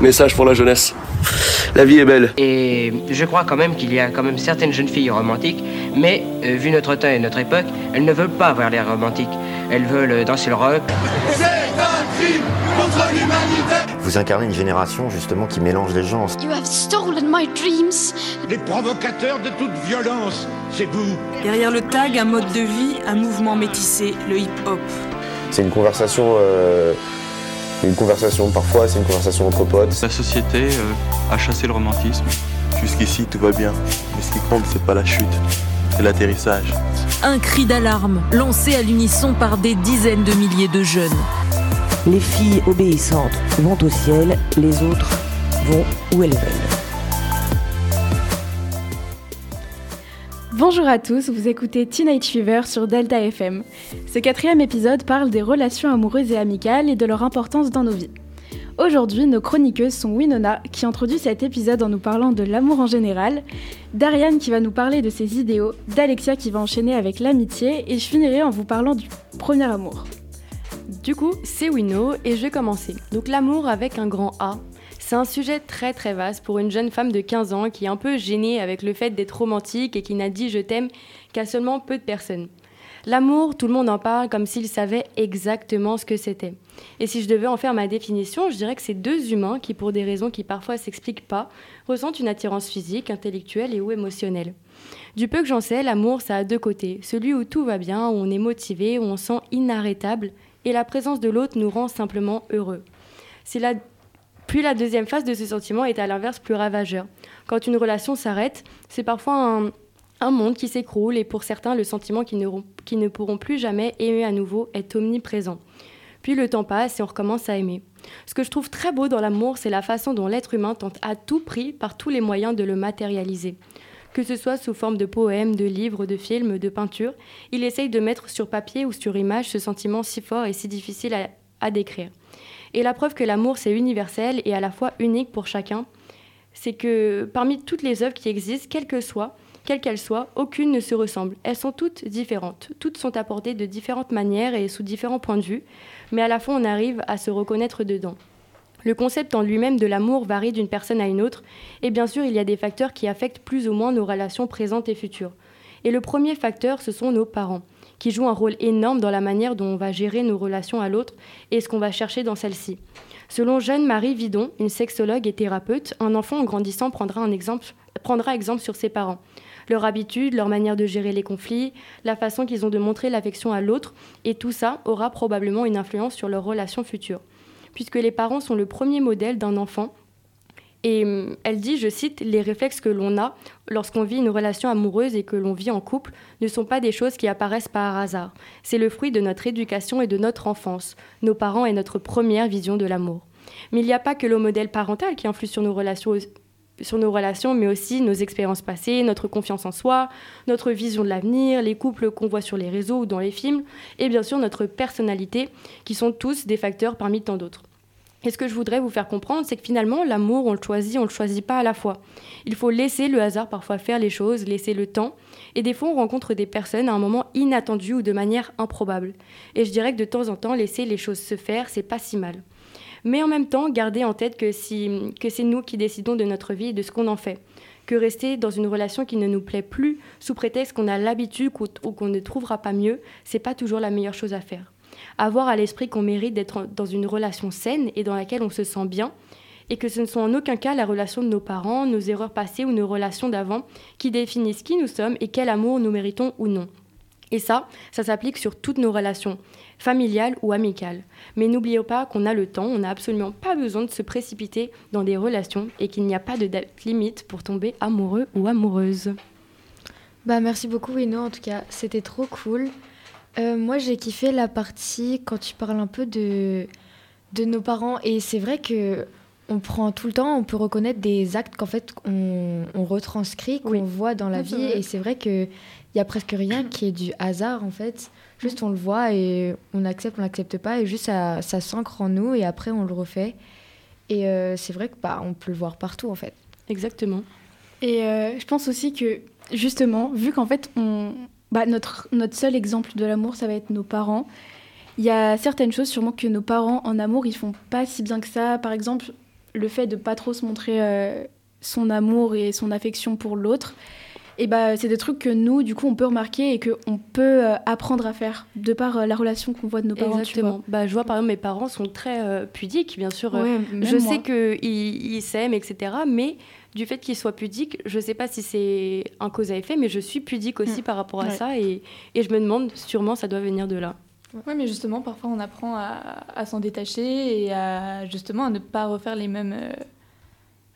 Message pour la jeunesse. La vie est belle. Et je crois quand même qu'il y a quand même certaines jeunes filles romantiques, mais euh, vu notre temps et notre époque, elles ne veulent pas avoir l'air romantique. Elles veulent euh, danser le rock. C'est un crime contre l'humanité Vous incarnez une génération justement qui mélange les genres. You have stolen my dreams. Les provocateurs de toute violence, c'est vous. Derrière le tag, un mode de vie, un mouvement métissé, le hip-hop. C'est une conversation, euh, une conversation parfois, c'est une conversation entre potes. La société euh, a chassé le romantisme. Jusqu'ici, tout va bien. Mais ce qui compte, c'est pas la chute, c'est l'atterrissage. Un cri d'alarme lancé à l'unisson par des dizaines de milliers de jeunes. Les filles obéissantes vont au ciel, les autres vont où elles veulent. Bonjour à tous, vous écoutez Teenage Fever sur Delta FM. Ce quatrième épisode parle des relations amoureuses et amicales et de leur importance dans nos vies. Aujourd'hui, nos chroniqueuses sont Winona, qui introduit cet épisode en nous parlant de l'amour en général, Dariane qui va nous parler de ses idéaux, d'Alexia qui va enchaîner avec l'amitié, et je finirai en vous parlant du premier amour. Du coup, c'est Wino et je vais commencer. Donc l'amour avec un grand A, c'est un sujet très très vaste pour une jeune femme de 15 ans qui est un peu gênée avec le fait d'être romantique et qui n'a dit je t'aime qu'à seulement peu de personnes. L'amour, tout le monde en parle comme s'il savait exactement ce que c'était. Et si je devais en faire ma définition, je dirais que c'est deux humains qui, pour des raisons qui parfois s'expliquent pas, ressentent une attirance physique, intellectuelle et ou émotionnelle. Du peu que j'en sais, l'amour, ça a deux côtés. Celui où tout va bien, où on est motivé, où on sent inarrêtable, et la présence de l'autre nous rend simplement heureux. C'est la puis la deuxième phase de ce sentiment est à l'inverse plus ravageur. Quand une relation s'arrête, c'est parfois un, monde qui s'écroule et pour certains, le sentiment qu'ils ne, pourront plus jamais aimer à nouveau est omniprésent. Puis le temps passe et on recommence à aimer. Ce que je trouve très beau dans l'amour, c'est la façon dont l'être humain tente à tout prix, par tous les moyens, de le matérialiser. Que ce soit sous forme de poèmes, de livres, de films, de peintures, il essaye de mettre sur papier ou sur image ce sentiment si fort et si difficile à décrire. Et la preuve que l'amour, c'est universel et à la fois unique pour chacun, c'est que parmi toutes les œuvres qui existent, quelles quelles qu'elles soient, aucune ne se ressemble. Elles sont toutes différentes. Toutes sont apportées de différentes manières et sous différents points de vue, mais à la fois on arrive à se reconnaître dedans. Le concept en lui-même de l'amour varie d'une personne à une autre, et bien sûr il y a des facteurs qui affectent plus ou moins nos relations présentes et futures. Et le premier facteur, ce sont nos parents qui joue un rôle énorme dans la manière dont on va gérer nos relations à l'autre et ce qu'on va chercher dans celle-ci. Selon Jeanne-Marie Vidon, une sexologue et thérapeute, un enfant en grandissant prendra, prendra exemple sur ses parents. Leur habitude, leur manière de gérer les conflits, la façon qu'ils ont de montrer l'affection à l'autre, et tout ça aura probablement une influence sur leur relation future. Puisque les parents sont le premier modèle d'un enfant, et elle dit, je cite, les réflexes que l'on a lorsqu'on vit une relation amoureuse et que l'on vit en couple ne sont pas des choses qui apparaissent par hasard. C'est le fruit de notre éducation et de notre enfance, nos parents et notre première vision de l'amour. Mais il n'y a pas que le modèle parental qui influe sur nos relations sur nos relations, mais aussi nos expériences passées, notre confiance en soi, notre vision de l'avenir, les couples qu'on voit sur les réseaux ou dans les films, et bien sûr notre personnalité, qui sont tous des facteurs parmi tant d'autres. Et ce que je voudrais vous faire comprendre, c'est que finalement, l'amour, on le choisit, on ne le choisit pas à la fois. Il faut laisser le hasard parfois faire les choses, laisser le temps. Et des fois, on rencontre des personnes à un moment inattendu ou de manière improbable. Et je dirais que de temps en temps, laisser les choses se faire, c'est pas si mal. Mais en même temps, garder en tête que, si, que c'est nous qui décidons de notre vie et de ce qu'on en fait. Que rester dans une relation qui ne nous plaît plus, sous prétexte qu'on a l'habitude ou qu'on ne trouvera pas mieux, c'est pas toujours la meilleure chose à faire avoir à l'esprit qu'on mérite d'être dans une relation saine et dans laquelle on se sent bien, et que ce ne sont en aucun cas la relation de nos parents, nos erreurs passées ou nos relations d'avant qui définissent qui nous sommes et quel amour nous méritons ou non. Et ça, ça s'applique sur toutes nos relations, familiales ou amicales. Mais n'oublions pas qu'on a le temps, on n'a absolument pas besoin de se précipiter dans des relations et qu'il n'y a pas de date limite pour tomber amoureux ou amoureuse. Bah merci beaucoup Wino, en tout cas c'était trop cool. Euh, moi, j'ai kiffé la partie quand tu parles un peu de, de nos parents. Et c'est vrai que on prend tout le temps, on peut reconnaître des actes qu'en fait on, on retranscrit, qu'on oui. voit dans la vie. Et c'est vrai qu'il n'y a presque rien qui est du hasard en fait. Juste on le voit et on accepte, on n'accepte pas. Et juste ça, ça s'ancre en nous et après on le refait. Et euh, c'est vrai que bah, on peut le voir partout en fait. Exactement. Et euh, je pense aussi que justement, vu qu'en fait on, bah, notre, notre seul exemple de l'amour, ça va être nos parents. Il y a certaines choses sûrement que nos parents en amour, ils font pas si bien que ça. Par exemple, le fait de pas trop se montrer euh, son amour et son affection pour l'autre, et bah, c'est des trucs que nous, du coup, on peut remarquer et qu'on peut euh, apprendre à faire de par euh, la relation qu'on voit de nos parents. Exactement. Bah, je vois par exemple mes parents sont très euh, pudiques, bien sûr. Ouais, je même sais moi. qu'ils ils s'aiment, etc. Mais du fait qu'ils soient pudiques, je sais pas si c'est un cause à effet, mais je suis pudique aussi Mm. par rapport à Ouais. ça et, et je me demande sûrement ça doit venir de là. Oui, mais justement, parfois on apprend à, à s'en détacher et à justement à ne pas refaire les mêmes. euh,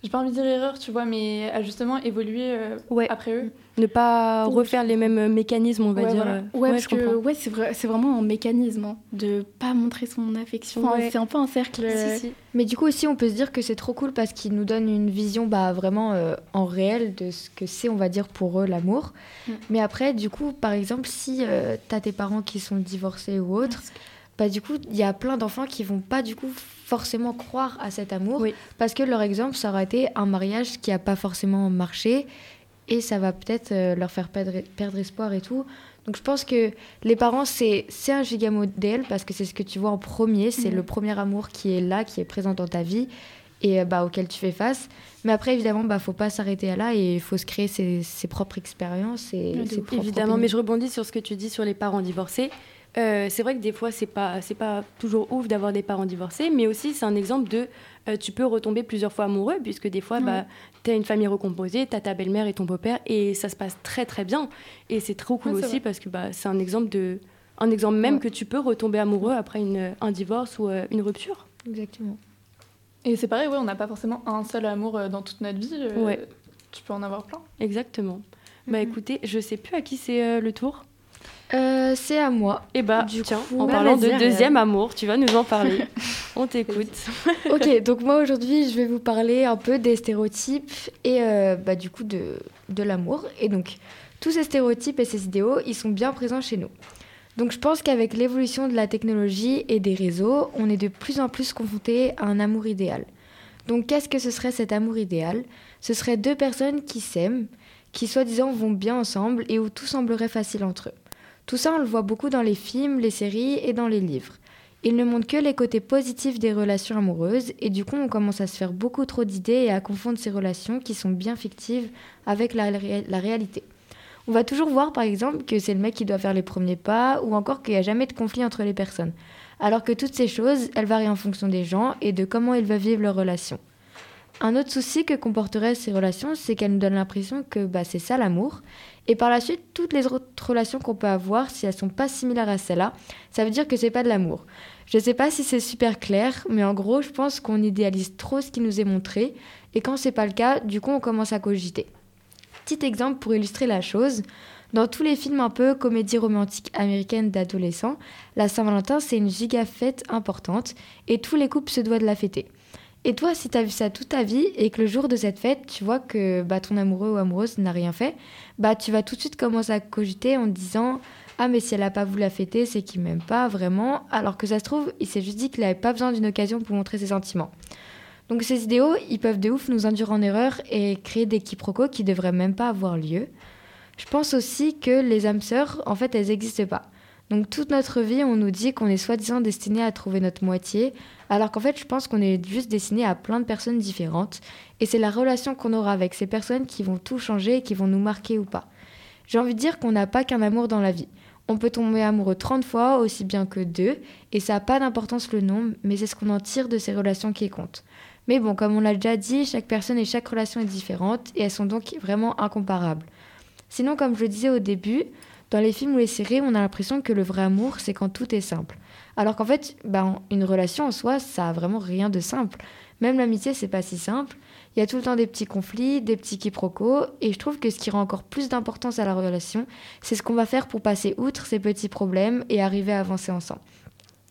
J'ai pas envie de dire erreurs, tu vois, mais à justement évoluer euh, après eux. Ne pas refaire les mêmes mécanismes, on va Ouais, dire. voilà. Euh, Ouais, parce je que ouais, c'est vrai, c'est vraiment un mécanisme hein, de pas montrer son affection. Enfin, Ouais. C'est un peu un cercle. euh, Mais du coup aussi, on peut se dire que c'est trop cool parce qu'ils nous donnent une vision bah, vraiment euh, en réel de ce que c'est, on va dire, pour eux l'amour. Mm. Mais après, du coup, par exemple, si euh, tu as tes parents qui sont divorcés ou autres, bah, du coup, il y a plein d'enfants qui vont pas du coup forcément croire à cet amour parce que leur exemple, ça aurait été un mariage qui a pas forcément marché et ça va peut-être euh, leur faire perdre, perdre espoir et tout. Donc je pense que les parents, c'est c'est un giga modèle parce que c'est ce que tu vois en premier, c'est Mhm. le premier amour qui est là, qui est présent dans ta vie et euh, bah, auquel tu fais face. Mais après, évidemment, bah, faut pas s'arrêter à là et il faut se créer ses, ses propres expériences et ses propres Évidemment, opinions. mais je rebondis sur ce que tu dis sur les parents divorcés. Euh, c'est vrai que des fois, c'est pas, c'est pas toujours ouf d'avoir des parents divorcés, mais aussi c'est un exemple de euh, tu peux retomber plusieurs fois amoureux, puisque des fois, bah, tu as une famille recomposée, tu as ta belle-mère et ton beau-père, et ça se passe très très bien. Et c'est trop cool Ouais, aussi vrai. parce que bah, c'est un exemple, de, un exemple même Ouais. que tu peux retomber amoureux après une, un divorce ou euh, une rupture. Exactement. Et c'est pareil, ouais, on n'a pas forcément un seul amour dans toute notre vie. Tu peux en avoir plein. Exactement. Bah écoutez, je sais plus à qui c'est euh, le tour. Euh, c'est à moi. Et bah, Du tiens, coup, en parlant de deuxième amour, tu vas nous en parler. On t'écoute. ok, donc moi aujourd'hui, je vais vous parler un peu des stéréotypes et euh, bah, du coup de, de l'amour. Et donc, tous ces stéréotypes et ces idéaux, ils sont bien présents chez nous. Donc je pense qu'avec l'évolution de la technologie et des réseaux, on est de plus en plus confronté à un amour idéal. Donc qu'est-ce que ce serait cet amour idéal? Ce serait deux personnes qui s'aiment, qui soi-disant vont bien ensemble et où tout semblerait facile entre eux. Tout ça, on le voit beaucoup dans les films, les séries et dans les livres. Il ne montre que les côtés positifs des relations amoureuses et du coup on commence à se faire beaucoup trop d'idées et à confondre ces relations qui sont bien fictives avec la, ré- la réalité. On va toujours voir par exemple que c'est le mec qui doit faire les premiers pas ou encore qu'il n'y a jamais de conflit entre les personnes. Alors que toutes ces choses, elles varient en fonction des gens et de comment ils veulent vivre leur relation. Un autre souci que comporteraient ces relations, c'est qu'elles nous donnent l'impression que bah, c'est ça l'amour. Et par la suite, toutes les autres relations qu'on peut avoir, si elles sont pas similaires à celle-là, ça veut dire que c'est pas de l'amour. Je sais pas si c'est super clair, mais en gros, je pense qu'on idéalise trop ce qui nous est montré. Et quand c'est pas le cas, du coup, on commence à cogiter. Petit exemple pour illustrer la chose. Dans tous les films un peu comédie romantique américaine d'adolescents, la Saint-Valentin c'est une giga fête importante et tous les couples se doivent de la fêter. Et toi, si t'as vu ça toute ta vie et que le jour de cette fête, tu vois que bah, ton amoureux ou amoureuse n'a rien fait, bah tu vas tout de suite commencer à cogiter en te disant ah mais si elle a pas voulu la fêter, c'est qu'il m'aime pas vraiment, alors que ça se trouve, il s'est juste dit qu'il avait pas besoin d'une occasion pour montrer ses sentiments. Donc ces idéaux, ils peuvent de ouf nous induire en erreur et créer des quiproquos qui devraient même pas avoir lieu. Je pense aussi que les âmes sœurs, en fait, elles n'existent pas. Donc toute notre vie, on nous dit qu'on est soi-disant destiné à trouver notre moitié, alors qu'en fait, je pense qu'on est juste destiné à plein de personnes différentes, et c'est la relation qu'on aura avec ces personnes qui vont tout changer et qui vont nous marquer ou pas. J'ai envie de dire qu'on n'a pas qu'un amour dans la vie. On peut tomber amoureux 30 fois, aussi bien que deux, et ça n'a pas d'importance le nombre, mais c'est ce qu'on en tire de ces relations qui compte. Mais bon, comme on l'a déjà dit, chaque personne et chaque relation est différente, et elles sont donc vraiment incomparables. Sinon, comme je le disais au début, dans les films ou les séries, on a l'impression que le vrai amour, c'est quand tout est simple. Alors qu'en fait, ben, une relation en soi, ça a vraiment rien de simple. Même l'amitié, c'est pas si simple. Il y a tout le temps des petits conflits, des petits quiproquos, et je trouve que ce qui rend encore plus d'importance à la relation, c'est ce qu'on va faire pour passer outre ces petits problèmes et arriver à avancer ensemble.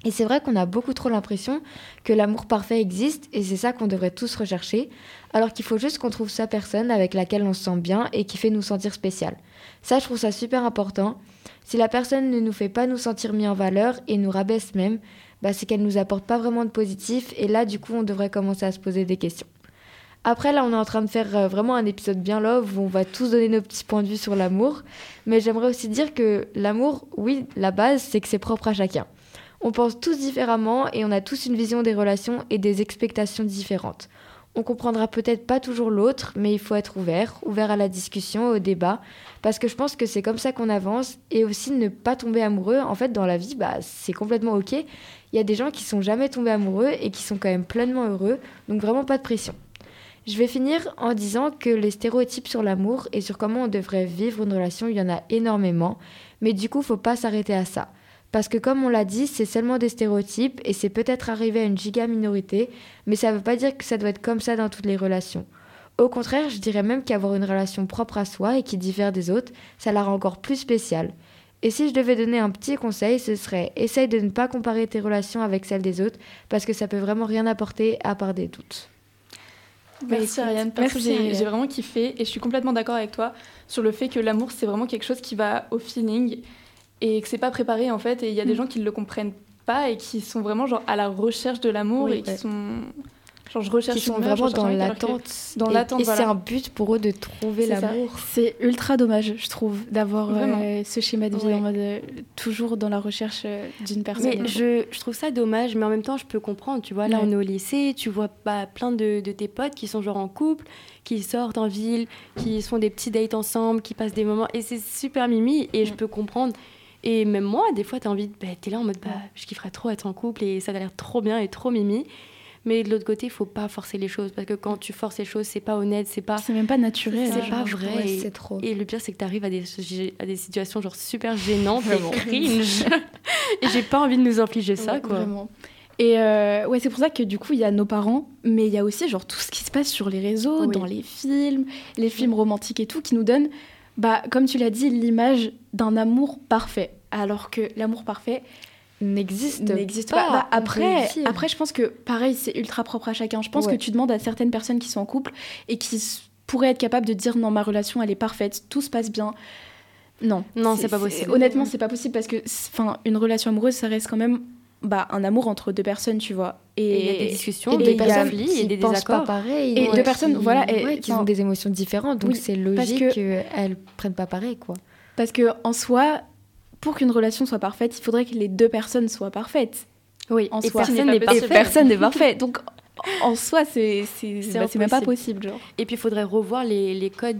Et c'est vrai qu'on a beaucoup trop l'impression que l'amour parfait existe, et c'est ça qu'on devrait tous rechercher, alors qu'il faut juste qu'on trouve sa personne avec laquelle on se sent bien et qui fait nous sentir spécial. Ça, je trouve ça super important. Si la personne ne nous fait pas nous sentir mis en valeur et nous rabaisse même, bah, c'est qu'elle nous apporte pas vraiment de positif, et là, du coup, on devrait commencer à se poser des questions. Après, là, on est en train de faire euh, vraiment un épisode bien love où on va tous donner nos petits points de vue sur l'amour. Mais j'aimerais aussi dire que l'amour, oui, la base, c'est que c'est propre à chacun. On pense tous différemment et on a tous une vision des relations et des expectations différentes. On comprendra peut-être pas toujours l'autre, mais il faut être ouvert, ouvert à la discussion, au débat, parce que je pense que c'est comme ça qu'on avance, et aussi ne pas tomber amoureux. En fait, dans la vie, bah, c'est complètement ok. Il y a des gens qui sont jamais tombés amoureux et qui sont quand même pleinement heureux, donc vraiment pas de pression. Je vais finir en disant que les stéréotypes sur l'amour et sur comment on devrait vivre une relation, il y en a énormément, mais du coup, faut pas s'arrêter à ça. Parce que comme on l'a dit, c'est seulement des stéréotypes et c'est peut-être arrivé à une giga minorité, mais ça ne veut pas dire que ça doit être comme ça dans toutes les relations. Au contraire, je dirais même qu'avoir une relation propre à soi et qui diffère des autres, ça la rend encore plus spéciale. Et si je devais donner un petit conseil, ce serait essaye de ne pas comparer tes relations avec celles des autres, parce que ça peut vraiment rien apporter à part des doutes. Merci Ariane, parce que j'ai vraiment kiffé et je suis complètement d'accord avec toi sur le fait que l'amour c'est vraiment quelque chose qui va au feeling et que c'est pas préparé en fait et il y a des mm. gens qui ne le comprennent pas et qui sont vraiment genre à la recherche de l'amour et qui sont Genre, je recherche qui sont vraiment dans l'attente. Dans l'attente. Et, c'est un but pour eux de trouver l'amour. C'est ultra dommage, je trouve, d'avoir euh, ce schéma de vie en mode euh, toujours dans la recherche euh, d'une personne. Mais je, je, trouve ça dommage, mais en même temps, je peux comprendre. Tu vois, là, on est au lycée, tu vois bah, plein de, de, tes potes qui sont genre en couple, qui sortent en ville, qui font des petits dates ensemble, qui passent des moments. Et c'est super mimi, et je peux comprendre. Et même moi, des fois, tu as envie, bah, tu es là en mode, bah, je kifferais trop être en couple et ça a l'air trop bien et trop mimi. Mais de l'autre côté, il faut pas forcer les choses parce que quand tu forces les choses, c'est pas honnête, c'est pas. C'est même pas naturel. C'est pas vrai. c'est trop. Et le pire, c'est que tu arrives à des, à des situations genre super gênantes et cringe. et j'ai pas envie de nous infliger ça, quoi. Vraiment. Et euh, ouais, c'est pour ça que du coup, il y a nos parents, mais il y a aussi genre tout ce qui se passe sur les réseaux, dans les films, les films romantiques et tout, qui nous donnent, bah, comme tu l'as dit, l'image d'un amour parfait. Alors que l'amour parfait, n'existe pas. Bah, après, après, je pense que pareil, c'est ultra propre à chacun. Je pense que tu demandes à certaines personnes qui sont en couple et qui pourraient être capables de dire non, ma relation, elle est parfaite, tout se passe bien. Non, non, c'est pas possible. Honnêtement, c'est pas possible parce que, enfin, une relation amoureuse, ça reste quand même bah, un amour entre deux personnes, tu vois. Et il y a des discussions, des personnes qui des désaccords. pas pareil. Et deux personnes, voilà, et, qui ont des émotions différentes, donc c'est logique qu'elles prennent pas pareil, quoi. Parce que en soi, pour qu'une relation soit parfaite, il faudrait que les deux personnes soient parfaites. Oui, en soi. personne n'est parfait. personne n'est parfait. Donc, en soi, c'est bah, même pas possible. Genre. Et puis, il faudrait revoir les, les codes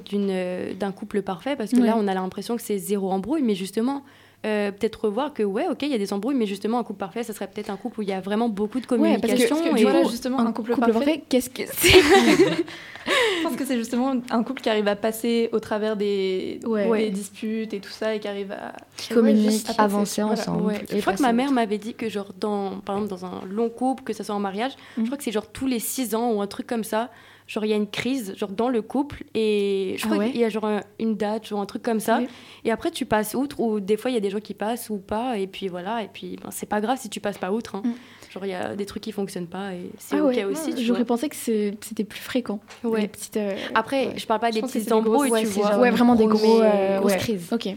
d'un couple parfait, parce que là, on a l'impression que c'est zéro embrouille, mais justement, euh, peut-être revoir que ouais ok il y a des embrouilles mais justement un couple parfait ça serait peut-être un couple où il y a vraiment beaucoup de communication parce que, et voilà, justement un, couple, parfait, qu'est-ce que c'est je pense que c'est justement un couple qui arrive à passer au travers des, des disputes et tout ça et qui arrive à communiquer avancer ensemble je crois que ma mère m'avait dit que genre dans par exemple dans un long couple que ça soit en mariage je mm. crois que c'est genre tous les six ans ou un truc comme ça genre il y a une crise genre dans le couple et je ah crois qu'il y a genre une date genre un truc comme ça. Et après tu passes outre ou des fois il y a des gens qui passent ou pas et puis voilà. Et puis ben, c'est pas grave si tu passes pas outre hein. mm. genre il y a des trucs qui fonctionnent pas et c'est ah ok aussi j'aurais pensé que c'était plus fréquent. Ouais. petites, euh, après je parle pas des petites embrouilles tu vois. ouais vraiment des gros euh, grosses crises. Ok.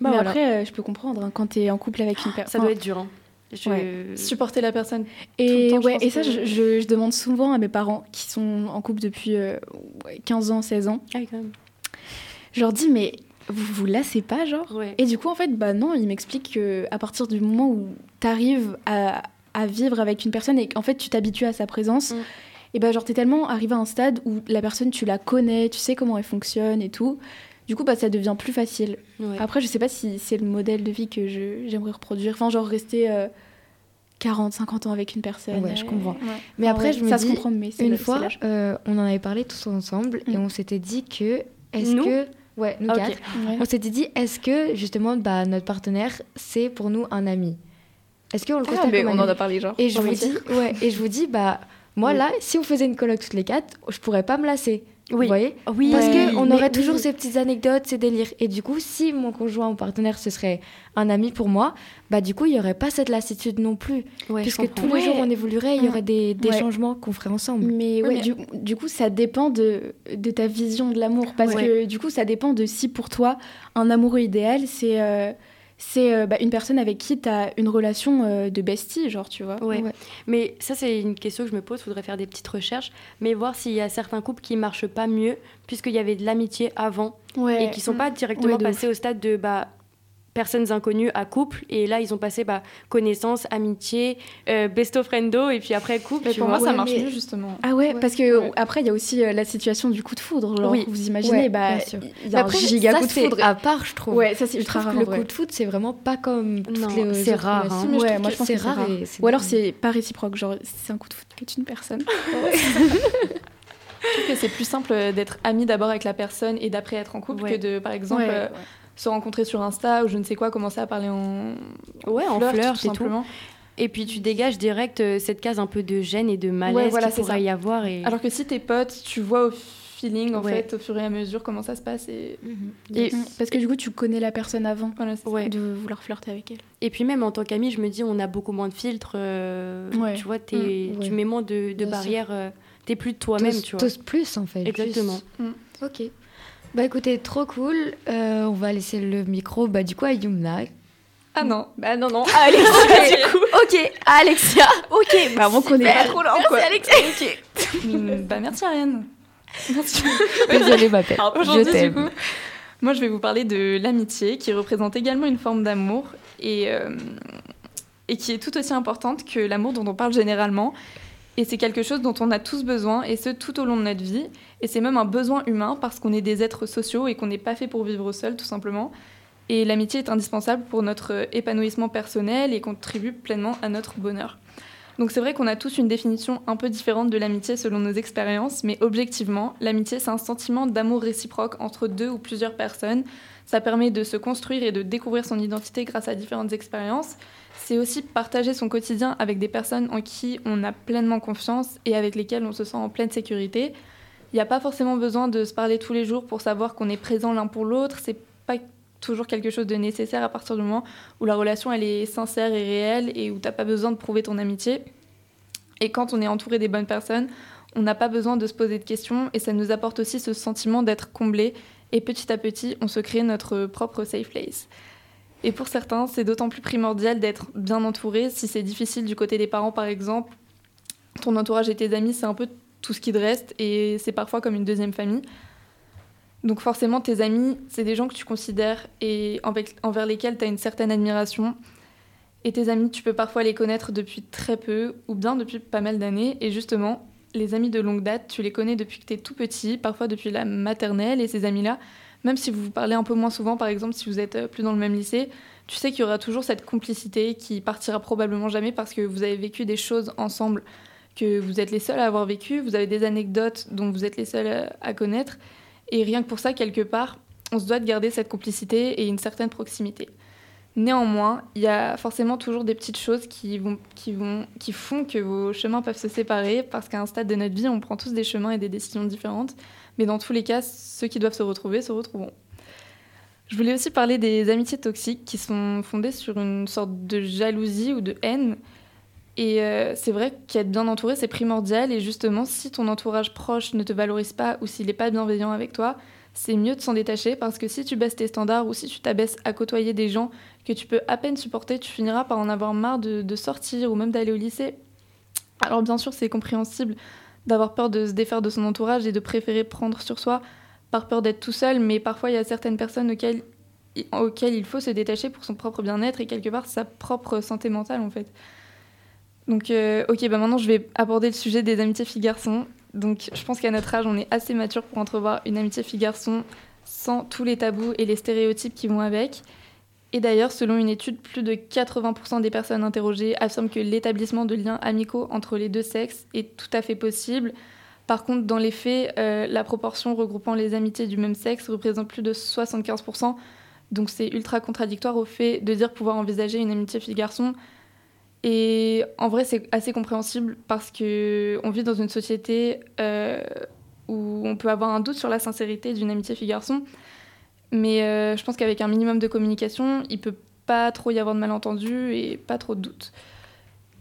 Bah, mais après euh, je peux comprendre hein, quand tu es en couple avec une personne ça doit être dur hein. Supporter la personne. Et, ouais, et ça, je, demande souvent à mes parents qui sont en couple depuis 15 euh, ans, 16 ans. Ah quand même. Je leur dis, mais vous vous lassez pas, genre Et du coup, en fait, bah non, ils m'expliquent qu'à partir du moment où tu arrives à, à, vivre avec une personne et qu'en fait, tu t'habitues à sa présence, mm. et bah genre, t'es tellement arrivé à un stade où la personne, tu la connais, tu sais comment elle fonctionne et tout. Du coup, bah, ça devient plus facile. Après, je sais pas si c'est le modèle de vie que j'aimerais reproduire. Enfin, genre rester 40, euh, 50 ans avec une personne. Ouais, je comprends. Mais après, je me dis, comprend, mais une fois, euh, on en avait parlé tous ensemble et mm. on s'était dit que, est-ce que... Ouais, nous quatre. On s'était dit, est-ce que, justement, bah, notre partenaire, c'est pour nous un ami? Est-ce qu'on le ah, mais on en a parlé, genre. Et je, vous dis, ouais, et je vous dis, bah, moi, là, si on faisait une colloque toutes les quatre, je pourrais pas me lasser. Oui. Vous voyez oui. Parce qu'on aurait toujours ces petites anecdotes, ces délires. Et du coup, si mon conjoint ou partenaire, ce serait un ami pour moi, bah du coup, il n'y aurait pas cette lassitude non plus. puisque tous les jours, on évoluerait, il y aurait des, des changements qu'on ferait ensemble. Mais, Du, du, coup, ça dépend de, de ta vision de l'amour. Parce que du coup, ça dépend de si pour toi, un amoureux idéal, c'est... Euh, c'est euh, bah, une personne avec qui tu as une relation euh, de bestie, genre, tu vois. Ouais. Mais ça, c'est une question que je me pose. Il faudrait faire des petites recherches, mais voir s'il y a certains couples qui marchent pas mieux, puisqu'il y avait de l'amitié avant, et qui sont pas directement passés au stade de bah, personnes inconnues à couple. Et là ils ont passé bah, connaissance amitié euh, besto friendo et puis après couple mais pour moi ça marche mieux justement. Ah ouais, parce que après il y a aussi la situation du coup de foudre genre, oui. vous imaginez bah il y a un giga coup de foudre. à part je trouve. Ouais ça c'est ultra rare le coup de foudre c'est vraiment pas comme c'est rare hein. ouais, moi je pense c'est rare, ou alors c'est pas réciproque genre c'est un coup de foudre que une personne. Je trouve que c'est plus simple d'être ami d'abord avec la personne et d'après être en couple que de par exemple se rencontrer sur Insta ou je ne sais quoi, commencer à parler en ouais en fleurs tout simplement. Et puis tu dégages direct euh, cette case un peu de gêne et de malaise qu'il pourrait y avoir. Et... Alors que si t'es potes, tu vois au feeling en fait au fur et à mesure comment ça se passe et, mhm. et parce que du coup tu connais la personne avant de vouloir flirter avec elle. Et puis même en tant qu'ami je me dis on a beaucoup moins de filtres euh, tu vois es, mm. tu mets moins de, de barrières tu euh, t'es plus de toi-même tu vois. plus en fait. Exactement. Mm. ok bah écoutez, trop cool. Euh, on va laisser le micro bah, du coup à Yumna. Ah non, bah non, non. Alexia, du coup. Ok, Alexia. Ok, bah on connaît pas trop là Merci Alexia. Ok. Mm, bah merci Ariane. Merci. Désolée ma pelle. Je t'aime. Moi je vais vous parler de l'amitié qui représente également une forme d'amour et, euh, et qui est tout aussi importante que l'amour dont on parle généralement. Et c'est quelque chose dont on a tous besoin, et ce tout au long de notre vie. Et c'est même un besoin humain parce qu'on est des êtres sociaux et qu'on n'est pas fait pour vivre seul, tout simplement. Et l'amitié est indispensable pour notre épanouissement personnel et contribue pleinement à notre bonheur. Donc c'est vrai qu'on a tous une définition un peu différente de l'amitié selon nos expériences, mais objectivement, l'amitié c'est un sentiment d'amour réciproque entre deux ou plusieurs personnes. Ça permet de se construire et de découvrir son identité grâce à différentes expériences c'est aussi partager son quotidien avec des personnes en qui on a pleinement confiance et avec lesquelles on se sent en pleine sécurité. Il n'y a pas forcément besoin de se parler tous les jours pour savoir qu'on est présent l'un pour l'autre. C'est pas toujours quelque chose de nécessaire à partir du moment où la relation elle est sincère et réelle et où t'as pas besoin de prouver ton amitié. Et quand on est entouré des bonnes personnes, on n'a pas besoin de se poser de questions et ça nous apporte aussi ce sentiment d'être comblé et petit à petit on se crée notre propre safe place. Et pour certains, c'est d'autant plus primordial d'être bien entouré. Si c'est difficile du côté des parents, par exemple, ton entourage et tes amis, c'est un peu tout ce qui te reste et c'est parfois comme une deuxième famille. Donc forcément, tes amis, c'est des gens que tu considères et envers lesquels tu as une certaine admiration. Et tes amis, tu peux parfois les connaître depuis très peu ou bien depuis pas mal d'années. Et justement, les amis de longue date, tu les connais depuis que tu es tout petit, parfois depuis la maternelle. Et ces amis-là, même si vous vous parlez un peu moins souvent, par exemple, si vous êtes euh, plus dans le même lycée, tu sais qu'il y aura toujours cette complicité qui partira probablement jamais parce que vous avez vécu des choses ensemble que vous êtes les seuls à avoir vécu, vous avez des anecdotes dont vous êtes les seuls euh, à connaître, et rien que pour ça, quelque part, on se doit de garder cette complicité et une certaine proximité. Néanmoins, il y a forcément toujours des petites choses qui, vont, qui, vont, qui font que vos chemins peuvent se séparer parce qu'à un stade de notre vie, on prend tous des chemins et des décisions différentes. Mais dans tous les cas, ceux qui doivent se retrouver se retrouveront. Je voulais aussi parler des amitiés toxiques qui sont fondées sur une sorte de jalousie ou de haine. Et euh, c'est vrai qu'être bien entouré, c'est primordial. Et justement, si ton entourage proche ne te valorise pas ou s'il n'est pas bienveillant avec toi, c'est mieux de s'en détacher parce que si tu baisses tes standards ou si tu t'abaisses à côtoyer des gens que tu peux à peine supporter, tu finiras par en avoir marre de, de sortir ou même d'aller au lycée. Alors bien sûr, c'est compréhensible d'avoir peur de se défaire de son entourage et de préférer prendre sur soi par peur d'être tout seul, mais parfois il y a certaines personnes auxquelles, auxquelles il faut se détacher pour son propre bien-être et quelque part sa propre santé mentale en fait. Donc euh, ok, bah maintenant je vais aborder le sujet des amitiés filles-garçons. Donc je pense qu'à notre âge on est assez mature pour entrevoir une amitié fille-garçon sans tous les tabous et les stéréotypes qui vont avec. Et d'ailleurs, selon une étude, plus de 80% des personnes interrogées affirment que l'établissement de liens amicaux entre les deux sexes est tout à fait possible. Par contre, dans les faits, euh, la proportion regroupant les amitiés du même sexe représente plus de 75%. Donc c'est ultra contradictoire au fait de dire pouvoir envisager une amitié fille-garçon. Et en vrai, c'est assez compréhensible parce qu'on vit dans une société euh, où on peut avoir un doute sur la sincérité d'une amitié fille-garçon. Mais euh, je pense qu'avec un minimum de communication, il peut pas trop y avoir de malentendus et pas trop de doutes.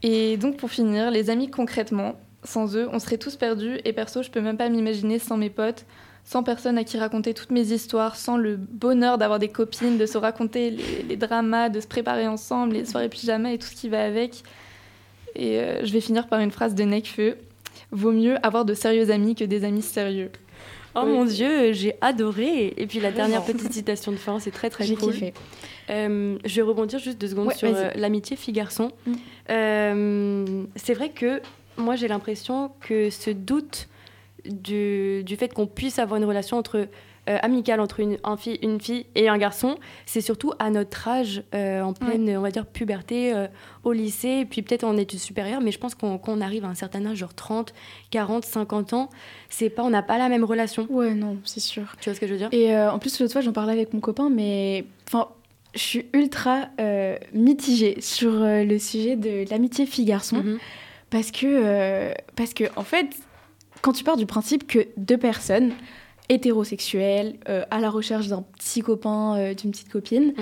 Et donc pour finir, les amis concrètement, sans eux, on serait tous perdus et perso, je peux même pas m'imaginer sans mes potes, sans personne à qui raconter toutes mes histoires, sans le bonheur d'avoir des copines, de se raconter les, dramas, de se préparer ensemble, les soirées pyjama et tout ce qui va avec. Et euh, je vais finir par une phrase de Necfeu. Vaut mieux avoir de sérieux amis que des amis sérieux. Oh mon dieu, j'ai adoré. Et puis la dernière petite citation de fin, c'est très très J'ai cool. kiffé. Euh, je vais rebondir juste deux secondes Ouais, sur euh, l'amitié fille-garçon. Mm. Euh, c'est vrai que moi j'ai l'impression que ce doute du, du fait qu'on puisse avoir une relation entre euh, amicale entre une, un fille, une fille et un garçon, c'est surtout à notre âge, euh, en pleine, on va dire, puberté, euh, au lycée, et puis peut-être en études supérieures, mais je pense qu'on arrive à un certain âge, genre 30, 40, 50 ans, c'est pas, on n'a pas la même relation. Ouais, non, c'est sûr. Tu vois ce que je veux dire? Et en plus, l'autre fois, j'en parlais avec mon copain, mais enfin, je suis ultra mitigée sur le sujet de l'amitié fille-garçon. Mhm. Parce que, parce que, en fait, quand tu pars du principe que deux personnes hétérosexuelles, euh, à la recherche d'un petit copain, euh, d'une petite copine,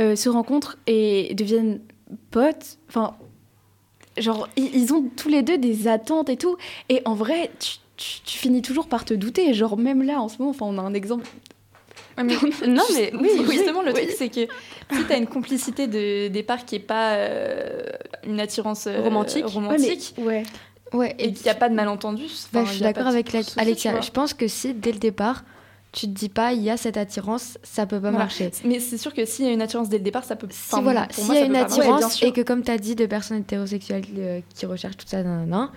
euh, se rencontrent et deviennent potes, enfin, genre, ils, ont tous les deux des attentes et tout. Et en vrai, tu, tu- tu finis toujours par te douter. Genre, même là, en ce moment, enfin, on a un exemple. non, mais oui, oui, justement, le oui. truc, c'est que si tu as une complicité de départ qui est pas euh, une attirance euh, Romantique. romantique Ouais. Ouais, et qu'il n'y a pas de malentendu, Bah, je suis d'accord avec la- Alexia. Je pense que si dès le départ, tu te dis pas il y a cette attirance, ça peut pas Voilà. marcher. Mais c'est sûr que s'il y a une attirance dès le départ, ça peut. Si enfin, voilà, s'il y a une attirance et que comme tu as dit de personnes hétérosexuelles euh, qui recherchent tout ça, nanana,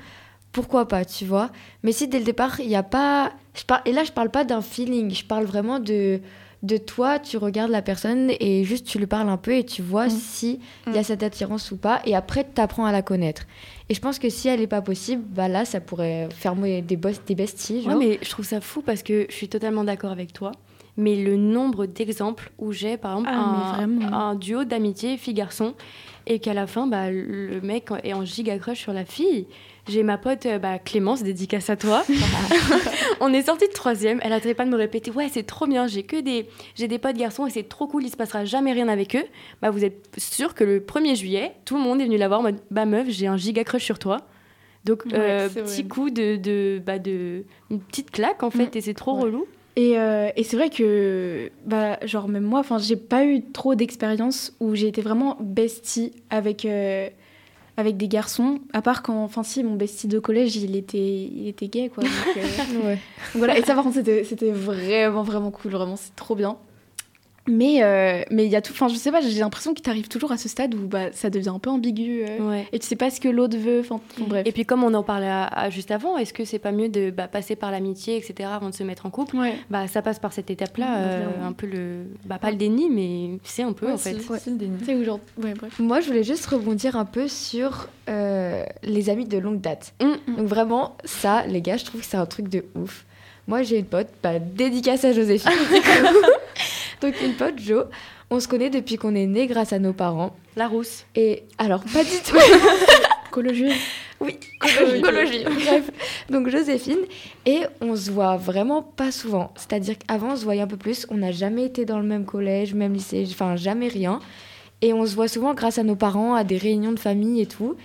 pourquoi pas, tu vois Mais si dès le départ, il n'y a pas... Je par- Et là, je parle pas d'un feeling, je parle vraiment de, de toi, tu regardes la personne et juste tu lui parles un peu et tu vois si il y a cette attirance ou pas, et après, tu apprends à la connaître. Et je pense que si elle n'est pas possible, bah là, ça pourrait faire des, boss, des besties. Ouais, Genre. mais je trouve ça fou parce que je suis totalement d'accord avec toi. Mais le nombre d'exemples où j'ai, par exemple, Ah, un, duo d'amitié fille-garçon et qu'à la fin, bah, le mec est en giga crush sur la fille. J'ai ma pote euh, bah, Clémence, dédicace à toi. On est sorti de troisième. Elle arrêtait pas de me répéter Ouais, c'est trop bien, j'ai que des, j'ai des potes garçons et c'est trop cool, il se passera jamais rien avec eux. Bah, vous êtes sûr que le 1er juillet, tout le monde est venu la voir en mode Bah, meuf, j'ai un giga crush sur toi. Donc, Ouais, euh, petit coup de, de, bah, de. Une petite claque en fait, et c'est trop relou. Et, euh, et c'est vrai que, bah, genre, même moi, j'ai pas eu trop d'expérience où j'ai été vraiment bestie avec, euh, avec des garçons. À part quand, enfin, si, mon bestie de collège, il était, il était gay, quoi. Donc, euh, Ouais. donc voilà. Et ça, par contre, c'était vraiment, vraiment cool. Vraiment, c'est trop bien. Mais euh, mais il y a tout. Enfin, je sais pas, j'ai l'impression qu'il t'arrive toujours à ce stade où bah, ça devient un peu ambigu. euh, Ouais. Et tu sais pas ce que l'autre veut. Enfin, bref. Et puis comme on en parlait à- à- juste avant, est-ce que c'est pas mieux de bah, passer par l'amitié, etc., avant de se mettre en couple? Ouais. bah, Ça passe par cette étape-là, Ouais, euh, un peu le... Bah, pas le déni, mais c'est un peu Ouais, en fait. c'est- c'est le déni. Où genre. Ouais, bref. Moi, je voulais juste rebondir un peu sur euh, les amis de longue date. Mm, Donc vraiment, ça, les gars, je trouve que c'est un truc de ouf. Moi, j'ai une pote, bah, dédicace à Joséphine. Donc une pote, Jo, on se connaît depuis qu'on est né grâce à nos parents. La rousse. Et alors, pas du tout. Cologie. Oui, cologie. cologie. Bref, donc Joséphine. Et on se voit vraiment pas souvent. C'est-à-dire qu'avant, on se voyait un peu plus. On n'a jamais été dans le même collège, même lycée, enfin jamais rien. Et on se voit souvent grâce à nos parents, à des réunions de famille et tout.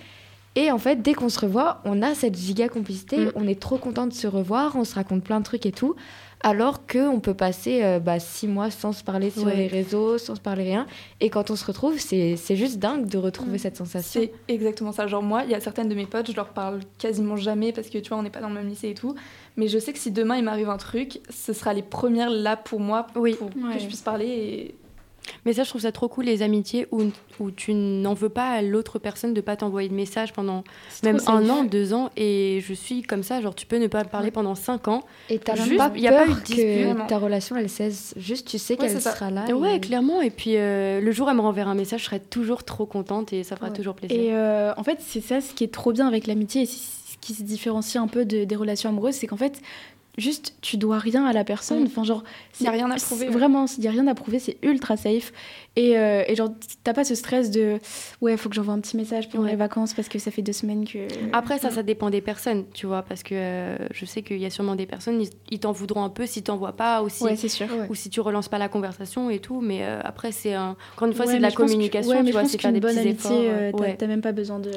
Et en fait, dès qu'on se revoit, on a cette giga complicité. Mm. On est trop content de se revoir. On se raconte plein de trucs et tout. Alors qu'on peut passer euh, bah, six mois sans se parler sur Ouais. les réseaux, sans se parler rien. Et quand on se retrouve, c'est c'est juste dingue de retrouver cette sensation. C'est exactement ça. Genre moi, il y a certaines de mes potes, je leur parle quasiment jamais parce que tu vois, on n'est pas dans le même lycée et tout. Mais je sais que si demain il m'arrive un truc, ce sera les premières là pour moi pour Oui. que Ouais. je puisse parler. Et... Mais ça, je trouve ça trop cool, les amitiés où, où tu n'en veux pas à l'autre personne de pas t'envoyer de message pendant même un an, deux ans. Et je suis comme ça, genre tu peux ne pas parler pendant cinq ans. Et t'as Juste, pas y a pas eu peur de dispute. que ta relation elle cesse. Juste tu sais Ouais, qu'elle sera là. Ouais, et- clairement. Et puis euh, le jour où elle me renverra un message, je serai toujours trop contente et ça fera Ouais. toujours plaisir. Et euh, en fait, c'est ça ce qui est trop bien avec l'amitié et ce qui se différencie un peu de- des relations amoureuses, c'est qu'en fait, juste tu dois rien à la personne. Mm. Enfin, genre, Il y a rien à prouver. Vraiment, il y a rien à prouver, c'est ultra safe. Et, euh, et genre, t'as pas ce stress de ouais, faut que j'envoie un petit message pendant Ouais. les vacances parce que ça fait deux semaines que. Après, ça, ça dépend des personnes, tu vois, parce que euh, je sais qu'il y a sûrement des personnes, ils, ils t'en voudront un peu si t'envoies pas, ou si, Ouais, sûr. Ouais. ou si tu relances pas la conversation et tout. Mais euh, après, c'est un... encore une fois, Ouais, c'est de la que- communication, tu vois, c'est faire des bonne petits amitié, efforts. euh, t'as même pas besoin de,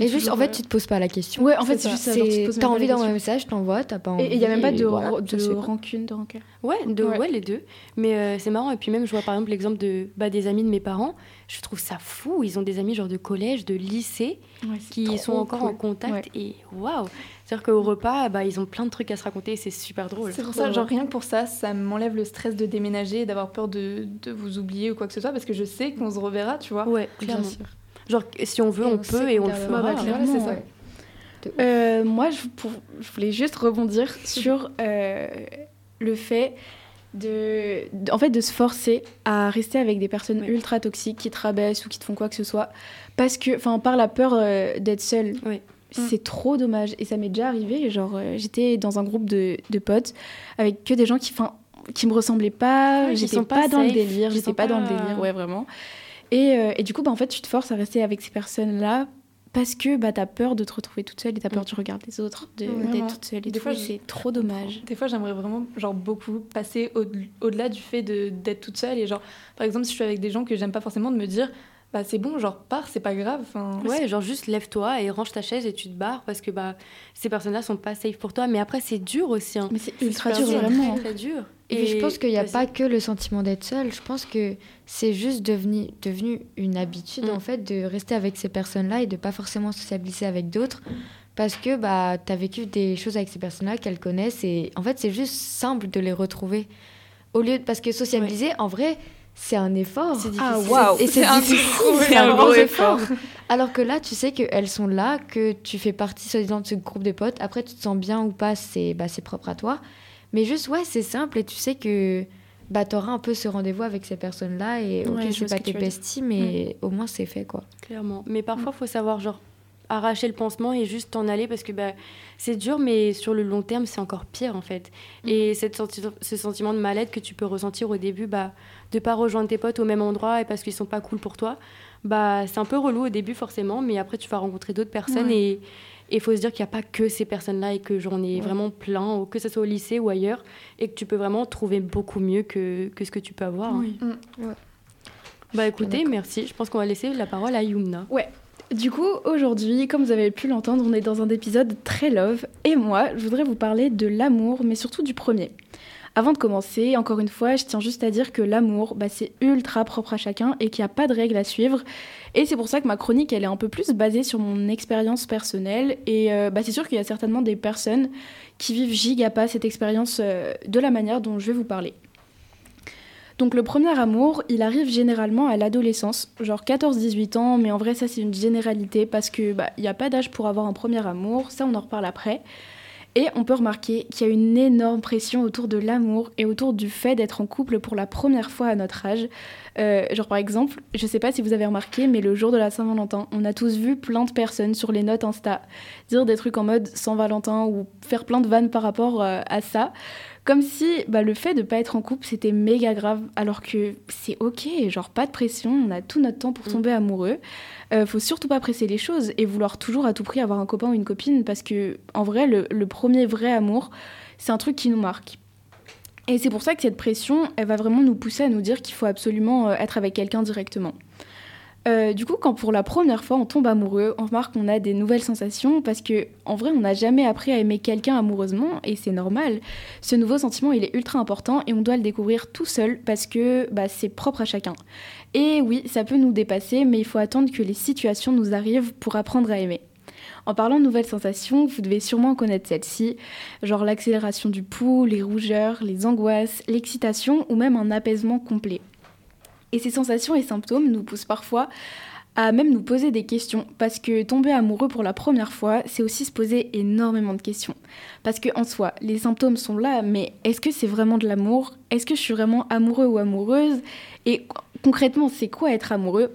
Et juste, en fait, tu te poses pas la question. Ouais, en fait, c'est juste ça. T'as envie d'envoyer un message, t'envoies, t'as pas envie. Et il y a même pas de, de rancune, de rancœur. Ouais, de, ouais. les deux. Mais euh, c'est marrant. Et puis même, je vois par exemple l'exemple de bah, des amis de mes parents. Je trouve ça fou. Ils ont des amis genre de collège, de lycée, qui sont encore en contact. Et waouh C'est-à-dire qu'au repas, bah, ils ont plein de trucs à se raconter. C'est super drôle. C'est pour ça, genre rien que pour ça, ça m'enlève le stress de déménager et d'avoir peur de, de vous oublier ou quoi que ce soit, parce que je sais qu'on se reverra, tu vois. Ouais, clairement. Genre, si on veut, on, peut et on le fera. clairement, ça. Euh, moi, je, je, voulais juste rebondir sur euh, le fait de, en fait, de se forcer à rester avec des personnes ultra toxiques qui te rabaissent ou qui te font quoi que ce soit, parce que, enfin, par la peur euh, d'être seule. C'est trop dommage. Et ça m'est déjà arrivé. Genre, j'étais dans un groupe de, de, potes avec que des gens qui, enfin, qui me ressemblaient pas. j'étais pas, pas dans le délire. J'étais pas, dans le délire. Ouais, vraiment. Et, et, du coup, bah, en fait, tu te forces à rester avec ces personnes-là parce que bah, tu as peur de te retrouver toute seule et tu as peur mm. du regard des autres, d'être toute seule. Et des fois, c'est trop dommage. Des fois, j'aimerais vraiment genre, beaucoup passer au-delà du fait d'être toute seule. Et genre, par exemple, si je suis avec des gens que j'aime pas forcément, de me dire bah c'est bon, genre pars, c'est pas grave. Enfin, ouais, genre juste lève-toi et range ta chaise et tu te barres parce que bah ces personnes-là sont pas safe pour toi. Mais après, c'est dur aussi. Hein. Mais c'est ultra dur, vraiment. Très, très dur. Et, je pense qu'il n'y a pas que le sentiment d'être seul. Je pense que c'est juste devenu, devenu une habitude mm. en fait de rester avec ces personnes-là et de pas forcément sociabiliser avec d'autres parce que bah tu as vécu des choses avec ces personnes-là qu'elles connaissent et en fait c'est juste simple de les retrouver au lieu de parce que sociabiliser en vrai c'est un effort. C'est Ah, waouh! Et c'est difficile, c'est un gros effort. Alors que là, tu sais qu'elles sont là, que tu fais partie, soi-disant, de ce groupe de potes. Après, tu te sens bien ou pas, c'est bah, propre à toi. Mais juste, ouais, c'est simple et tu sais que bah, tu auras un peu ce rendez-vous avec ces personnes-là. Et ok, je sais pas tes besties, mais mm. au moins, c'est fait, quoi. Clairement. Mais parfois, il mm. faut savoir, genre, arracher le pansement et juste t'en aller parce que bah, c'est dur, mais sur le long terme, c'est encore pire en fait. Mm. Et cette ce sentiment de mal-être que tu peux ressentir au début, bah, de pas rejoindre tes potes au même endroit et parce qu'ils sont pas cool pour toi, bah, c'est un peu relou au début forcément, mais après tu vas rencontrer d'autres personnes et il faut se dire qu'il n'y a pas que ces personnes-là et que j'en ai vraiment plein, que ce soit au lycée ou ailleurs, et que tu peux vraiment trouver beaucoup mieux que, que ce que tu peux avoir. Hein. Oui. Mm. Bah écoutez, merci. Je pense qu'on va laisser la parole à Yumna. Ouais. Du coup, aujourd'hui, comme vous avez pu l'entendre, on est dans un épisode très love. Et moi, je voudrais vous parler de l'amour, mais surtout du premier. Avant de commencer, encore une fois, je tiens juste à dire que l'amour, bah, c'est ultra propre à chacun et qu'il n'y a pas de règles à suivre. Et c'est pour ça que ma chronique, elle est un peu plus basée sur mon expérience personnelle. Et euh, bah, c'est sûr qu'il y a certainement des personnes qui vivent giga pas cette expérience euh, de la manière dont je vais vous parler. Donc le premier amour, il arrive généralement à l'adolescence, genre 14-18 ans, mais en vrai ça c'est une généralité parce que bah, il n'y a pas d'âge pour avoir un premier amour, ça on en reparle après. Et on peut remarquer qu'il y a une énorme pression autour de l'amour et autour du fait d'être en couple pour la première fois à notre âge. Euh, genre par exemple, je sais pas si vous avez remarqué, mais le jour de la Saint-Valentin, on a tous vu plein de personnes sur les notes Insta dire des trucs en mode Saint-Valentin ou faire plein de vannes par rapport euh, à ça. Comme si bah, le fait de pas être en couple, c'était méga grave, alors que c'est ok, genre pas de pression, on a tout notre temps pour mm. tomber amoureux. Euh, faut surtout pas presser les choses et vouloir toujours à tout prix avoir un copain ou une copine, parce que en vrai, le, premier vrai amour, c'est un truc qui nous marque. Et c'est pour ça que cette pression, elle va vraiment nous pousser à nous dire qu'il faut absolument euh, être avec quelqu'un directement. Euh, du coup, quand pour la première fois on tombe amoureux, on remarque qu'on a des nouvelles sensations parce que en vrai, on n'a jamais appris à aimer quelqu'un amoureusement et c'est normal. Ce nouveau sentiment, il est ultra important et on doit le découvrir tout seul parce que bah, c'est propre à chacun. Et oui, ça peut nous dépasser, mais il faut attendre que les situations nous arrivent pour apprendre à aimer. En parlant de nouvelles sensations, vous devez sûrement connaître celles-ci, genre l'accélération du pouls, les rougeurs, les angoisses, l'excitation ou même un apaisement complet. Et ces sensations et symptômes nous poussent parfois à même nous poser des questions, parce que tomber amoureux pour la première fois, c'est aussi se poser énormément de questions. Parce que en soi, les symptômes sont là, mais est-ce que c'est vraiment de l'amour? Est-ce que je suis vraiment amoureux ou amoureuse? Et concrètement, c'est quoi être amoureux?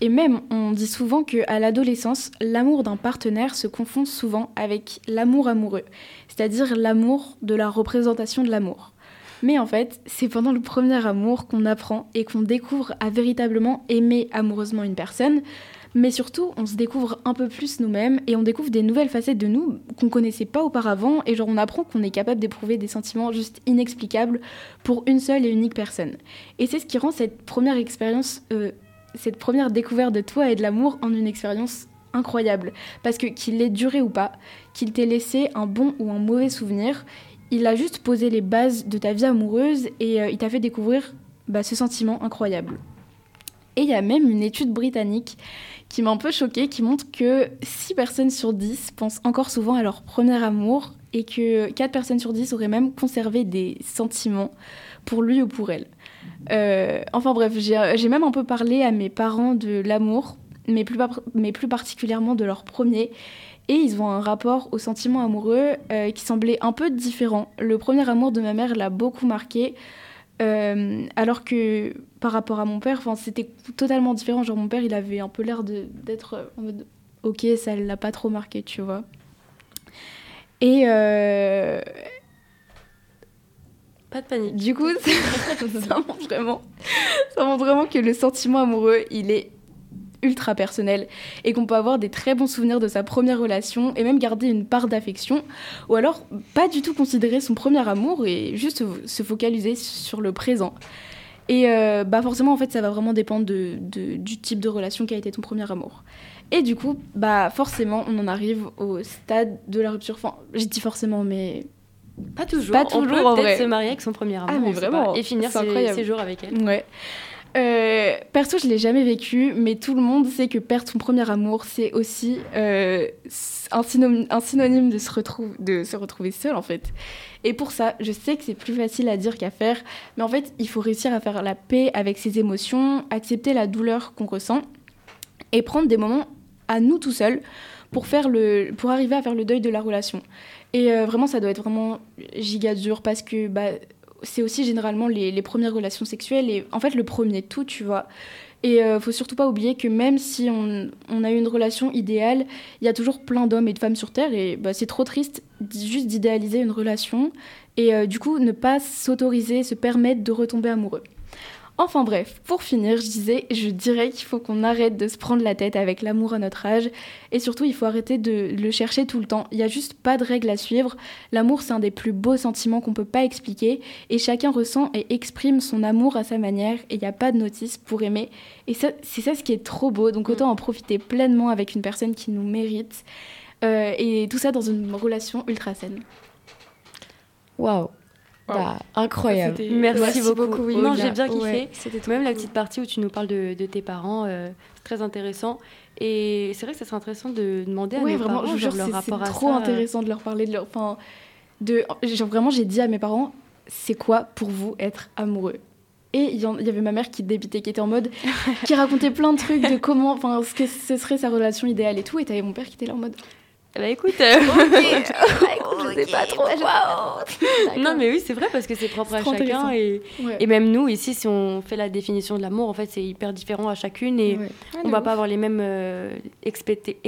Et même, on dit souvent qu'à l'adolescence, l'amour d'un partenaire se confond souvent avec l'amour amoureux, c'est-à-dire l'amour de la représentation de l'amour. Mais en fait, c'est pendant le premier amour qu'on apprend et qu'on découvre à véritablement aimer amoureusement une personne. Mais surtout, on se découvre un peu plus nous-mêmes et on découvre des nouvelles facettes de nous qu'on connaissait pas auparavant. Et genre, on apprend qu'on est capable d'éprouver des sentiments juste inexplicables pour une seule et unique personne. Et c'est ce qui rend cette première expérience, euh, cette première découverte de toi et de l'amour en une expérience incroyable. Parce que qu'il ait duré ou pas, qu'il t'ait laissé un bon ou un mauvais souvenir, il a juste posé les bases de ta vie amoureuse et euh, il t'a fait découvrir bah, ce sentiment incroyable. Et il y a même une étude britannique qui m'a un peu choquée, qui montre que 6 personnes sur 10 pensent encore souvent à leur premier amour et que 4 personnes sur 10 auraient même conservé des sentiments pour lui ou pour elle. Euh, enfin bref, j'ai même un peu parlé à mes parents de l'amour, mais plus particulièrement de leur premier. Et ils ont un rapport aux sentiments amoureux euh, qui semblait un peu différent. Le premier amour de ma mère l'a beaucoup marqué. Euh, alors que par rapport à mon père, c'était totalement différent. Genre mon père, il avait un peu l'air d'être en mode ok, ça l'a pas trop marqué, tu vois. Et euh, pas de panique. Du coup, ça montre vraiment, ça montre vraiment que le sentiment amoureux, il est ultra personnel et qu'on peut avoir des très bons souvenirs de sa première relation et même garder une part d'affection ou alors pas du tout considérer son premier amour et juste se focaliser sur le présent. Et euh, bah forcément en fait ça va vraiment dépendre de, du type de relation qui a été ton premier amour. Et du coup bah forcément on en arrive au stade de la rupture. Enfin j'ai dit forcément mais pas toujours. Pas toujours on peut se marier avec son premier amour. Ah mais vraiment. Et finir ses, ses, jours avec elle. Ouais. Euh, perso, je l'ai jamais vécu, mais tout le monde sait que perdre son premier amour, c'est aussi euh, un, synonyme, un, synonyme, de se, retrouver, de se retrouver seul, en fait. Et pour ça, je sais que c'est plus facile à dire qu'à faire, mais en fait, il faut réussir à faire la paix avec ses émotions, accepter la douleur qu'on ressent, et prendre des moments à nous tout seuls pour, faire le, pour arriver à faire le deuil de la relation. Et euh, vraiment, ça doit être vraiment giga dur parce que... Bah, c'est aussi généralement les, premières relations sexuelles et en fait le premier tout, tu vois. Et euh, faut surtout pas oublier que même si on, a eu une relation idéale, il y a toujours plein d'hommes et de femmes sur Terre et bah, c'est trop triste juste d'idéaliser une relation et euh, du coup ne pas s'autoriser, se permettre de retomber amoureux. Enfin bref, pour finir, je disais, je dirais qu'il faut qu'on arrête de se prendre la tête avec l'amour à notre âge et surtout il faut arrêter de le chercher tout le temps. Il n'y a juste pas de règles à suivre. L'amour c'est un des plus beaux sentiments qu'on peut pas expliquer et chacun ressent et exprime son amour à sa manière et il n'y a pas de notice pour aimer. Et c'est ça ce qui est trop beau, donc autant en profiter pleinement avec une personne qui nous mérite euh, et tout ça dans une relation ultra saine. Waouh bah, incroyable. Merci, beaucoup. non, j'ai bien kiffé. C'était Même la petite partie où tu nous parles de, tes parents, euh, c'est très intéressant. Et c'est vrai que ça serait intéressant de demander à mes vraiment, parents genre, leur rapport à ça. C'est trop intéressant de leur parler de leur. Enfin, de, genre vraiment, j'ai dit à mes parents, c'est quoi pour vous être amoureux? Et il y, avait ma mère qui débitait, qui était en mode, qui racontait plein de trucs de comment, enfin, ce que ce serait sa relation idéale et tout. Et t'avais mon père qui était là en mode, bah écoute, euh... écoute je sais pas trop. non mais oui c'est vrai parce que c'est propre à chacun et, et, même nous ici si on fait la définition de l'amour en fait c'est hyper différent à chacune et ouais. on va pas avoir les mêmes euh, expectations.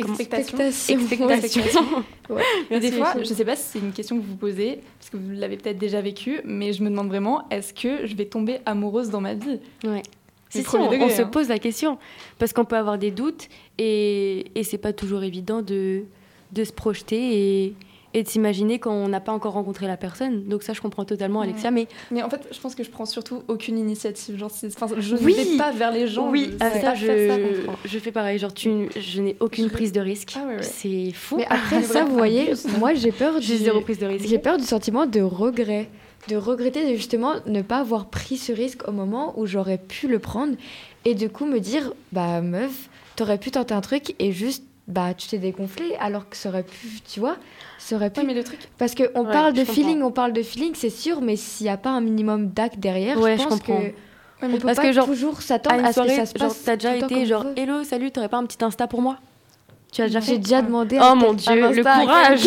Expectations. ouais. des fois, je sais pas si c'est une question que vous posez, parce que vous l'avez peut-être déjà vécu, mais je me demande vraiment, est-ce que je vais tomber amoureuse dans ma vie? Ouais. Si, si, on, se hein. pose la question. Parce qu'on peut avoir des doutes et, et c'est pas toujours évident de, de se projeter et, et de s'imaginer quand on n'a pas encore rencontré la personne. Donc ça, je comprends totalement, Alexia. Mais... mais en fait, je pense que je prends surtout aucune initiative. Genre, je ne vais pas vers les gens. Oui, je, ça, je, je, fais pareil. Genre, tu, je n'ai aucune prise de risque. Ah c'est fou. Mais après ça, vous voyez, moi, j'ai peur du... zéro prise de risque. J'ai peur du sentiment de regret de regretter de justement ne pas avoir pris ce risque au moment où j'aurais pu le prendre et du coup me dire bah meuf t'aurais pu tenter un truc et juste bah tu t'es dégonflé alors que ça aurait pu tu vois ça aurait pu mais le truc parce que on parle de feeling on parle de feeling c'est sûr mais s'il n'y a pas un minimum d'acte derrière ouais, je pense que on peut parce pas que genre, toujours s'attendre à, ce que ça se passe t'as déjà été genre hello salut t'aurais pas un petit insta pour moi? Tu as déjà J'ai déjà demandé. Oh mon dieu, le courage.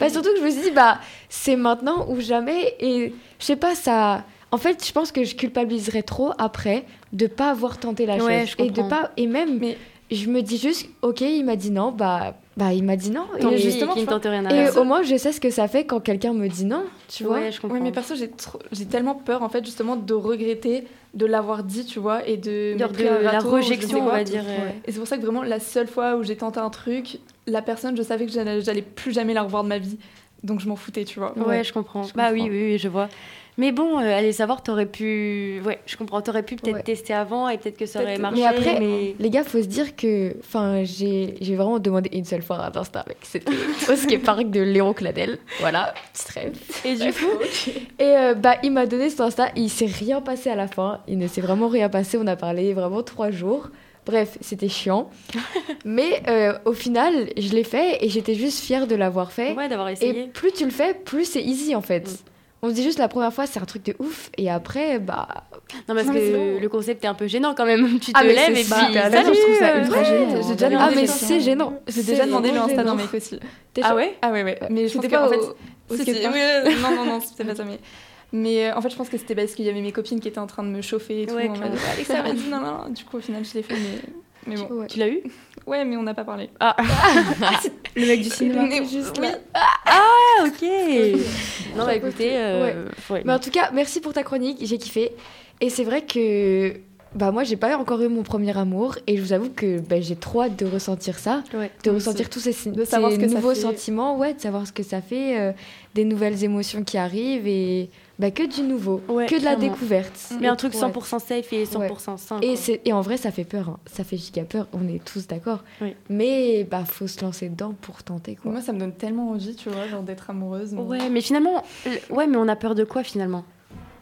bah, surtout que je me suis dit, bah, c'est maintenant ou jamais. Et je sais pas, ça. En fait, je pense que je culpabiliserais trop après de pas avoir tenté la chose. et de pas. Et même, mais je me dis juste, ok, il m'a dit non, bah, bah il m'a dit non. et justement, qui ne tente rien à Et au moins, je sais ce que ça fait quand quelqu'un me dit non, tu ouais, vois. Je comprends. mais perso, j'ai, j'ai tellement peur, en fait, justement, de regretter de l'avoir dit, tu vois, et de, de la rejection, on va dire. Et c'est pour ça que vraiment, la seule fois où j'ai tenté un truc, la personne, je savais que j'allais, j'allais plus jamais la revoir de ma vie. donc je m'en foutais, tu vois. Ouais, je comprends. bah oui, oui, oui, je vois. Mais bon, euh, allez savoir, t'aurais pu. Ouais, je comprends. T'aurais pu peut-être tester avant et peut-être que ça aurait marché. Mais après, les gars, faut se dire que. Enfin, j'ai vraiment demandé une seule fois à Insta, mec. C'était au skatepark de Léon Cladel. Voilà, très. Et du coup. Et euh, bah, il m'a donné son Insta. Il s'est rien passé à la fin. Il ne s'est vraiment rien passé. On a parlé vraiment trois jours. Bref, c'était chiant. Mais euh, au final, je l'ai fait et j'étais juste fière de l'avoir fait. Ouais, d'avoir essayé. Et plus tu le fais, plus c'est easy en fait. Mm. On se dit juste la première fois, c'est un truc de ouf, et après, bah. Non, parce que le concept est un peu gênant quand même. Tu te ah, lèves et puis. Bah, salut, je trouve ça ultra gênant. J'ai déjà ah, mais c'est gênant. J'ai déjà demandé le Insta d'un mec aussi. Ah ouais Ah ouais, ouais. Mais je pense pas en fait. Non, non, non, c'était pas ça, mais. Mais euh, en fait, je pense que c'était parce qu'il y avait mes copines qui étaient en train de me chauffer et tout. Ouais, en mode, Alexa, vas-y, non, non. Du coup, au final, je l'ai fait, mais. Mais bon. Tu l'as eu? Ouais, mais on n'a pas parlé. Ah. le mec du cinéma. juste oui. Ah, ok. non, bah écoutez. Euh, mais en tout cas, merci pour ta chronique, j'ai kiffé. Et c'est vrai que bah moi j'ai pas encore eu mon premier amour et je vous avoue que bah, j'ai trop hâte de ressentir ça, de ressentir tous ces, de savoir ce que nouveaux sentiments, ouais, de savoir ce que ça fait, euh, des nouvelles émotions qui arrivent et bah, que du nouveau, que de la découverte. Mais un truc 100% safe et 100% sain. Et, et, en vrai, ça fait peur. Hein. Ça fait giga peur. On est tous d'accord. Mais bah faut se lancer dedans pour tenter. Quoi. Moi, ça me donne tellement envie, tu vois, genre d'être amoureuse. Ouais, mais finalement, ouais, mais on a peur de quoi finalement?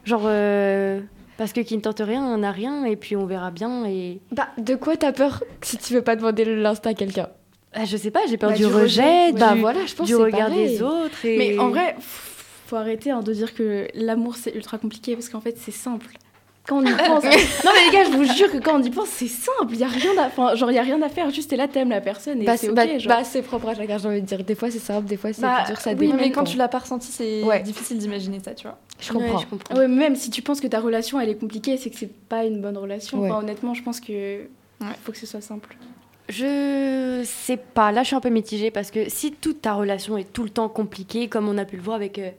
Genre. Euh, parce que qui ne tente rien, on n'a rien, et puis on verra bien. Et... Bah, de quoi t'as peur si tu veux pas demander l'insta à quelqu'un? Bah, Je sais pas, j'ai peur bah, du, rejet, du, bah, voilà, je pense du regard des autres. Et... Mais en vrai, faut arrêter hein, de dire que l'amour c'est ultra compliqué parce qu'en fait c'est simple. Quand on y pense. non mais les gars, je vous jure que quand on y pense, c'est simple. Il y a rien à, enfin, genre il y a rien à faire. Juste t'es là, t'aimes la personne et bah, c'est ok. Bah, bah, c'est propre à chacun, j'ai envie de dire. Des fois c'est simple, des fois c'est bah, dur, ça Oui, mais quand tu l'as pas ressenti, c'est difficile d'imaginer ça, tu vois. Je comprends. Ouais, je comprends. Ouais, même si tu penses que ta relation elle est compliquée, c'est que c'est pas une bonne relation. Enfin, honnêtement, je pense que faut que ce soit simple. Je sais pas. Là, je suis un peu mitigée parce que si toute ta relation est tout le temps compliquée, comme on a pu le voir avec. Euh,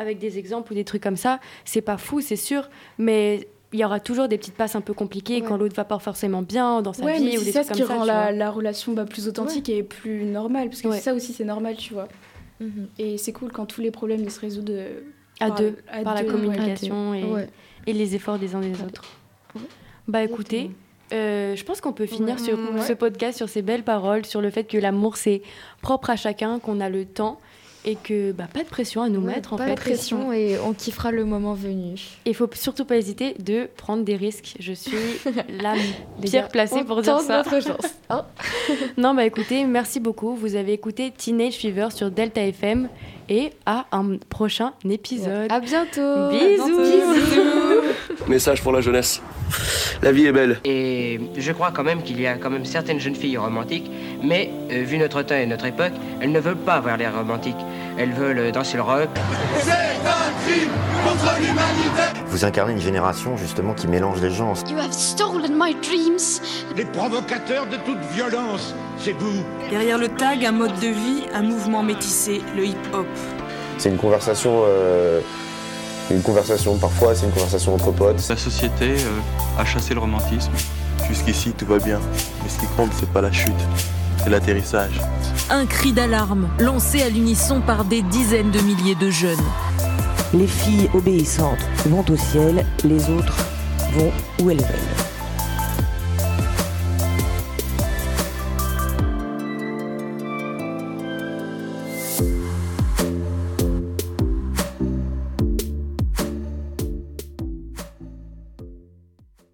avec des exemples ou des trucs comme ça. C'est pas fou, c'est sûr, mais il y aura toujours des petites passes un peu compliquées quand l'autre va pas forcément bien dans sa vie ou des trucs comme ça. C'est ça qui rend la, la, relation bah, plus authentique et plus normale, parce que ça aussi c'est normal, tu vois. Mhm. Et c'est cool quand tous les problèmes ils se résolvent euh, à deux, par la communication et, et, les efforts des uns des autres. Bah écoutez. Euh, je pense qu'on peut finir sur ce podcast sur ces belles paroles, sur le fait que l'amour c'est propre à chacun, qu'on a le temps et que bah, pas de pression à nous mettre en pas fait. de pression et on kiffera le moment venu. Il faut surtout pas hésiter de prendre des risques. Je suis la pire placée pour dire ça. Notre chance. Hein. non bah écoutez, merci beaucoup. Vous avez écouté Teenage Fever sur Delta FM et à un prochain épisode. À bientôt. Bisous. Bisous. Message pour la jeunesse. La vie est belle. Et je crois quand même qu'il y a quand même certaines jeunes filles romantiques, mais euh, vu notre temps et notre époque, elles ne veulent pas avoir l'air romantique. Elles veulent danser le rock. C'est un crime contre l'humanité. Vous incarnez une génération justement qui mélange les gens. You have stolen my dreams. Les provocateurs de toute violence, c'est vous. Derrière le tag, un mode de vie, un mouvement métissé, le hip-hop. C'est une conversation. Euh, une conversation, parfois c'est une conversation entre potes. La société euh, a chassé le romantisme. Jusqu'ici tout va bien, mais ce qui compte c'est pas la chute, c'est l'atterrissage. Un cri d'alarme lancé à l'unisson par des dizaines de milliers de jeunes. Les filles obéissantes vont au ciel, les autres vont où elles veulent.